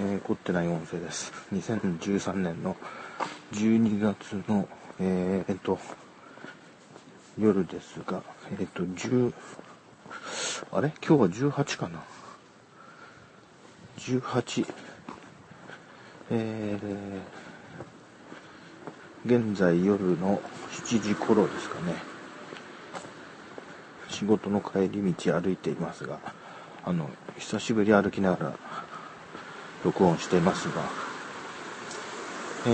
えー、凝ってない音声です。2013年の12月の、えー、えっと、夜ですが、えっと、10、あれ？今日は18かな ?18、えー、現在夜の7時頃ですかね。仕事の帰り道歩いていますが、あの、久しぶり歩きながら録音してますが、え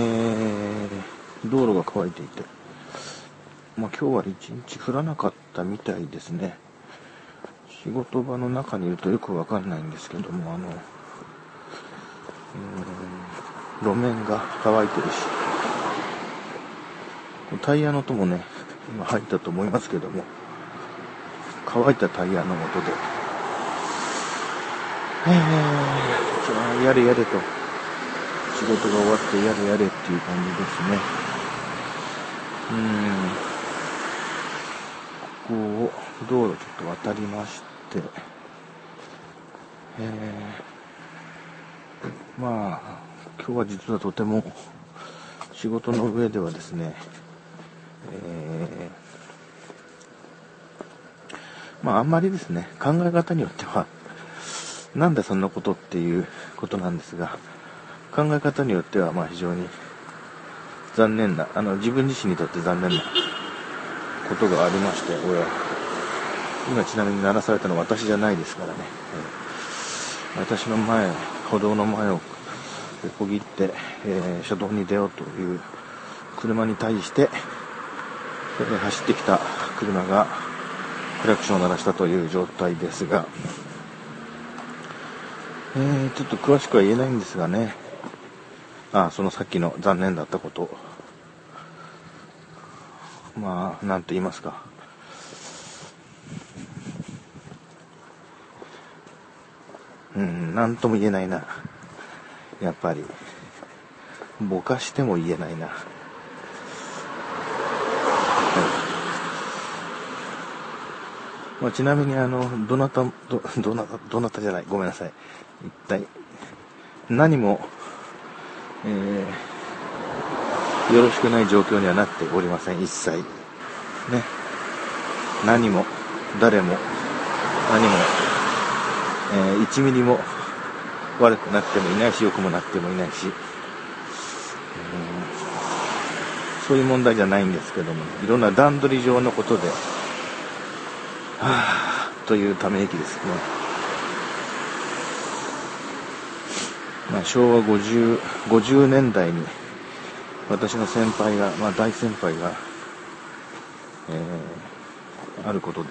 ー、道路が乾いていて、まあ、今日は一日降らなかったみたいですね。仕事場の中にいるとよくわかんないんですけども、あの、路面が乾いてるし、タイヤの音もね、今入ったと思いますけども、乾いたタイヤの音で、えー、やれやれと、仕事が終わってやれやれっていう感じですね。うん。ここを、道路ちょっと渡りまして、えー、まあ、今日は実はとても、仕事の上ではですね、えー、まああんまりですね、考え方によっては、なんでそんなことっていうことなんですが、考え方によっては、まあ非常に残念な、あの、自分自身にとって残念なことがありまして、親。今ちなみに鳴らされたのは私じゃないですからね。えー、私の前、歩道の前を横切って、えー、車道に出ようという車に対して、えー、走ってきた車がクラクションを鳴らしたという状態ですが、えー、ちょっと詳しくは言えないんですがね。あ、そのさっきの残念だったこと。まあ、なんと言いますか。うん、なんとも言えないな。やっぱり。ぼかしても言えないな。まあ、ちなみにあの、どなた、ど、どなた、どなたじゃない、ごめんなさい。一体、何も、えー、よろしくない状況にはなっておりません、一切。ね。何も、誰も、何も、えー、1ミリも悪くなってもいないし、良くもなってもいないし、そういう問題じゃないんですけども、いろんな段取り上のことで、はぁ、というため息ですね。まあ、昭和50、50年代に、私の先輩が、まあ、大先輩が、えー、あることで、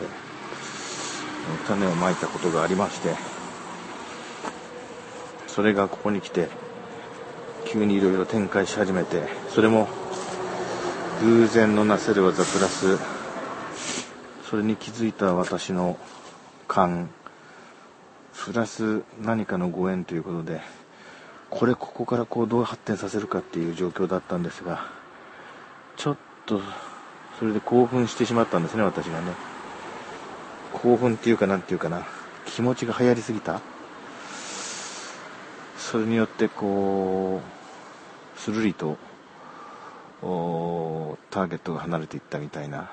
種をまいたことがありまして、それがここに来て、急にいろいろ展開し始めて、それも、偶然のなせる技プラス、それに気づいた私の勘、プラス何かのご縁ということで、これここからこうどう発展させるかっていう状況だったんですが、ちょっと、それで興奮してしまったんですね、私がね。興奮っていうかなんていうかな、気持ちが流行りすぎた。それによってこう、するりと、ターゲットが離れていったみたいな。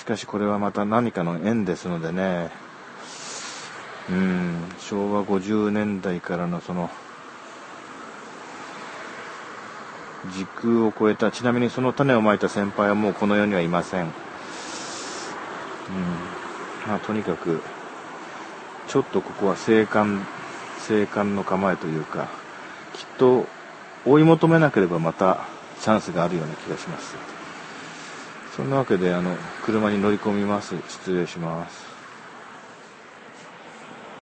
しかしこれはまた何かの縁ですのでね、うん、昭和50年代からのその、時空を超えた、ちなみにその種をまいた先輩はもうこの世にはいません。うん、まあとにかく、ちょっとここは生還、生還の構えというか、きっと追い求めなければまたチャンスがあるような気がします。そんなわけで、あの、車に乗り込みます。失礼します。